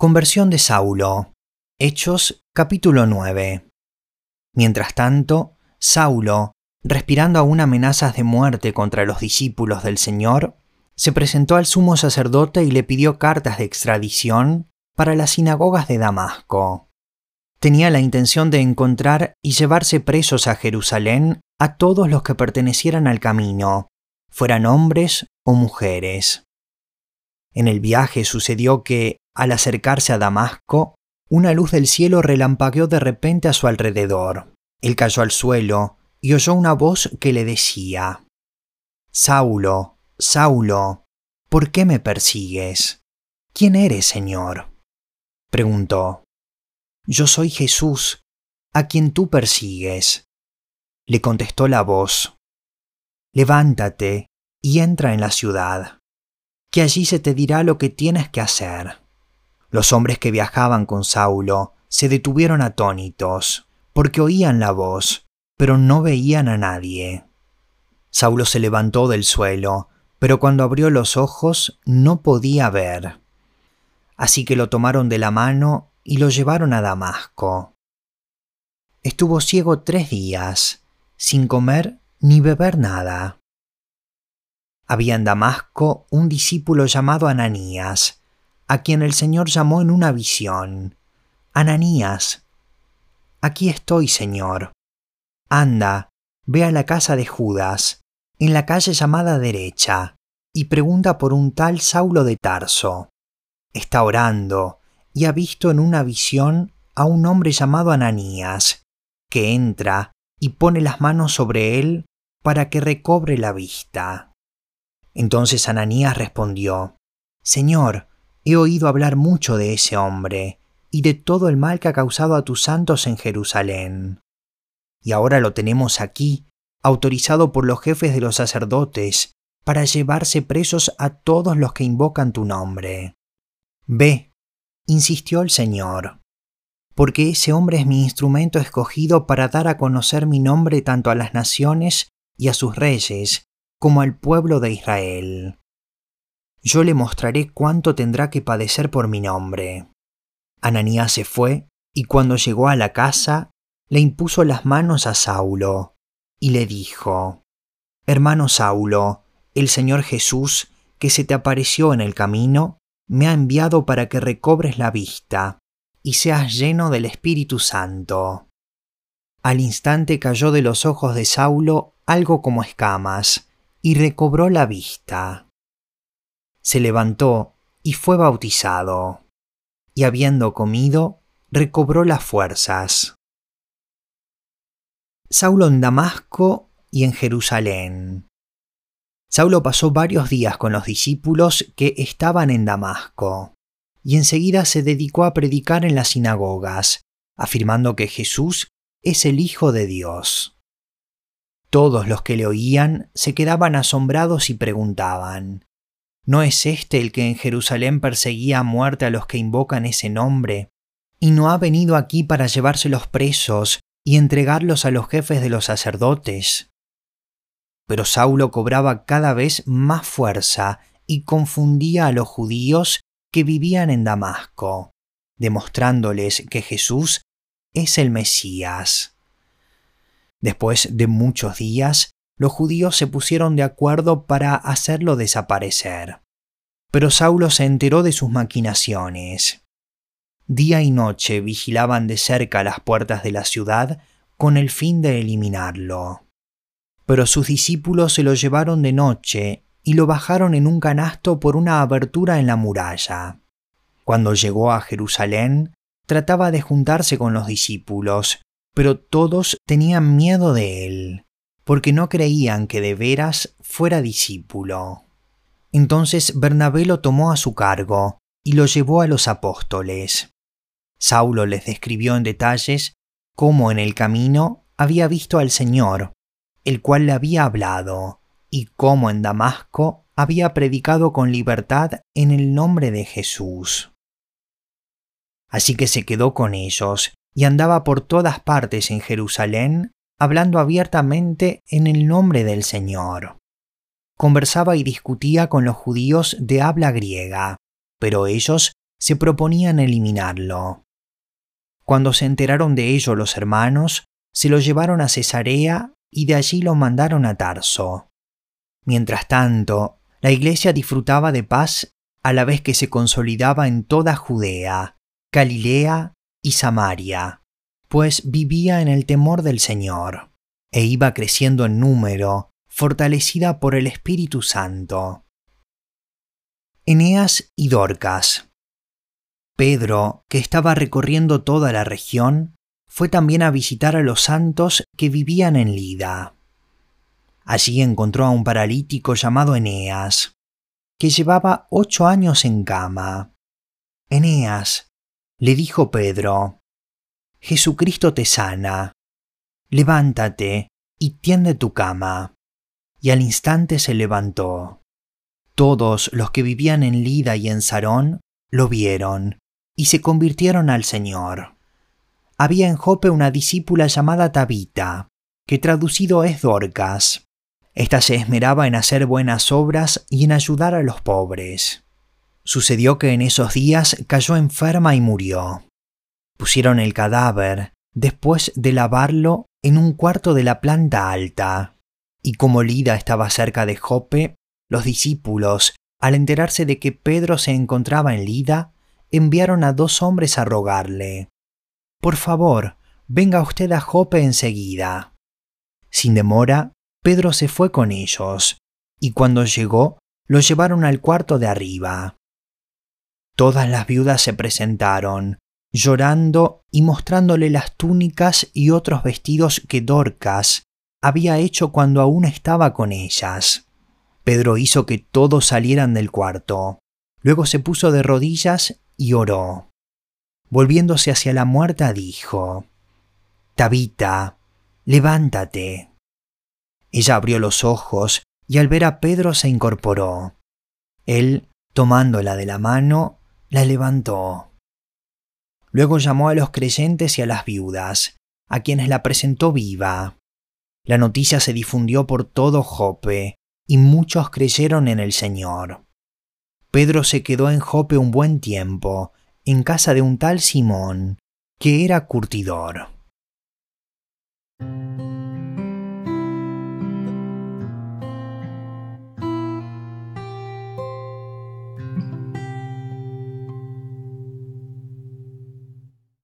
Conversión de Saulo. Hechos capítulo 9. Mientras tanto, Saulo, respirando aún amenazas de muerte contra los discípulos del Señor, se presentó al sumo sacerdote y le pidió cartas de extradición para las sinagogas de Damasco. Tenía la intención de encontrar y llevarse presos a Jerusalén a todos los que pertenecieran al camino, fueran hombres o mujeres. En el viaje sucedió que, al acercarse a Damasco, una luz del cielo relampagueó de repente a su alrededor. Él cayó al suelo y oyó una voz que le decía, Saulo, Saulo, ¿por qué me persigues? ¿Quién eres, Señor? Preguntó. Yo soy Jesús, a quien tú persigues. Le contestó la voz. Levántate y entra en la ciudad, que allí se te dirá lo que tienes que hacer. Los hombres que viajaban con Saulo se detuvieron atónitos, porque oían la voz, pero no veían a nadie. Saulo se levantó del suelo, pero cuando abrió los ojos no podía ver. Así que lo tomaron de la mano y lo llevaron a Damasco. Estuvo ciego tres días, sin comer ni beber nada. Había en Damasco un discípulo llamado Ananías, a quien el Señor llamó en una visión. Ananías. Aquí estoy, Señor. Anda, ve a la casa de Judas, en la calle llamada derecha, y pregunta por un tal Saulo de Tarso. Está orando y ha visto en una visión a un hombre llamado Ananías, que entra y pone las manos sobre él para que recobre la vista. Entonces Ananías respondió, Señor, He oído hablar mucho de ese hombre y de todo el mal que ha causado a tus santos en Jerusalén. Y ahora lo tenemos aquí, autorizado por los jefes de los sacerdotes, para llevarse presos a todos los que invocan tu nombre. Ve, insistió el Señor, porque ese hombre es mi instrumento escogido para dar a conocer mi nombre tanto a las naciones y a sus reyes, como al pueblo de Israel yo le mostraré cuánto tendrá que padecer por mi nombre. Ananías se fue, y cuando llegó a la casa, le impuso las manos a Saulo, y le dijo, Hermano Saulo, el Señor Jesús, que se te apareció en el camino, me ha enviado para que recobres la vista, y seas lleno del Espíritu Santo. Al instante cayó de los ojos de Saulo algo como escamas, y recobró la vista se levantó y fue bautizado, y habiendo comido, recobró las fuerzas. Saulo en Damasco y en Jerusalén. Saulo pasó varios días con los discípulos que estaban en Damasco, y enseguida se dedicó a predicar en las sinagogas, afirmando que Jesús es el Hijo de Dios. Todos los que le oían se quedaban asombrados y preguntaban, ¿No es este el que en Jerusalén perseguía a muerte a los que invocan ese nombre? ¿Y no ha venido aquí para llevárselos presos y entregarlos a los jefes de los sacerdotes? Pero Saulo cobraba cada vez más fuerza y confundía a los judíos que vivían en Damasco, demostrándoles que Jesús es el Mesías. Después de muchos días, los judíos se pusieron de acuerdo para hacerlo desaparecer. Pero Saulo se enteró de sus maquinaciones. Día y noche vigilaban de cerca las puertas de la ciudad con el fin de eliminarlo. Pero sus discípulos se lo llevaron de noche y lo bajaron en un canasto por una abertura en la muralla. Cuando llegó a Jerusalén, trataba de juntarse con los discípulos, pero todos tenían miedo de él porque no creían que de veras fuera discípulo. Entonces Bernabé lo tomó a su cargo y lo llevó a los apóstoles. Saulo les describió en detalles cómo en el camino había visto al Señor, el cual le había hablado, y cómo en Damasco había predicado con libertad en el nombre de Jesús. Así que se quedó con ellos y andaba por todas partes en Jerusalén hablando abiertamente en el nombre del Señor. Conversaba y discutía con los judíos de habla griega, pero ellos se proponían eliminarlo. Cuando se enteraron de ello los hermanos, se lo llevaron a Cesarea y de allí lo mandaron a Tarso. Mientras tanto, la iglesia disfrutaba de paz a la vez que se consolidaba en toda Judea, Galilea y Samaria, pues vivía en el temor del Señor, e iba creciendo en número, fortalecida por el Espíritu Santo. Eneas y Dorcas. Pedro, que estaba recorriendo toda la región, fue también a visitar a los santos que vivían en Lida. Allí encontró a un paralítico llamado Eneas, que llevaba ocho años en cama. Eneas, le dijo Pedro, Jesucristo te sana. Levántate y tiende tu cama. Y al instante se levantó. Todos los que vivían en Lida y en Sarón lo vieron y se convirtieron al Señor. Había en Jope una discípula llamada Tabita, que traducido es Dorcas. Esta se esmeraba en hacer buenas obras y en ayudar a los pobres. Sucedió que en esos días cayó enferma y murió. Pusieron el cadáver, después de lavarlo, en un cuarto de la planta alta. Y como Lida estaba cerca de Jope, los discípulos, al enterarse de que Pedro se encontraba en Lida, enviaron a dos hombres a rogarle, Por favor, venga usted a Jope enseguida. Sin demora, Pedro se fue con ellos, y cuando llegó, lo llevaron al cuarto de arriba. Todas las viudas se presentaron, llorando y mostrándole las túnicas y otros vestidos que Dorcas había hecho cuando aún estaba con ellas. Pedro hizo que todos salieran del cuarto. Luego se puso de rodillas y oró. Volviéndose hacia la muerta dijo, Tabita, levántate. Ella abrió los ojos y al ver a Pedro se incorporó. Él, tomándola de la mano, la levantó. Luego llamó a los creyentes y a las viudas, a quienes la presentó viva. La noticia se difundió por todo Jope, y muchos creyeron en el Señor. Pedro se quedó en Jope un buen tiempo, en casa de un tal Simón, que era curtidor.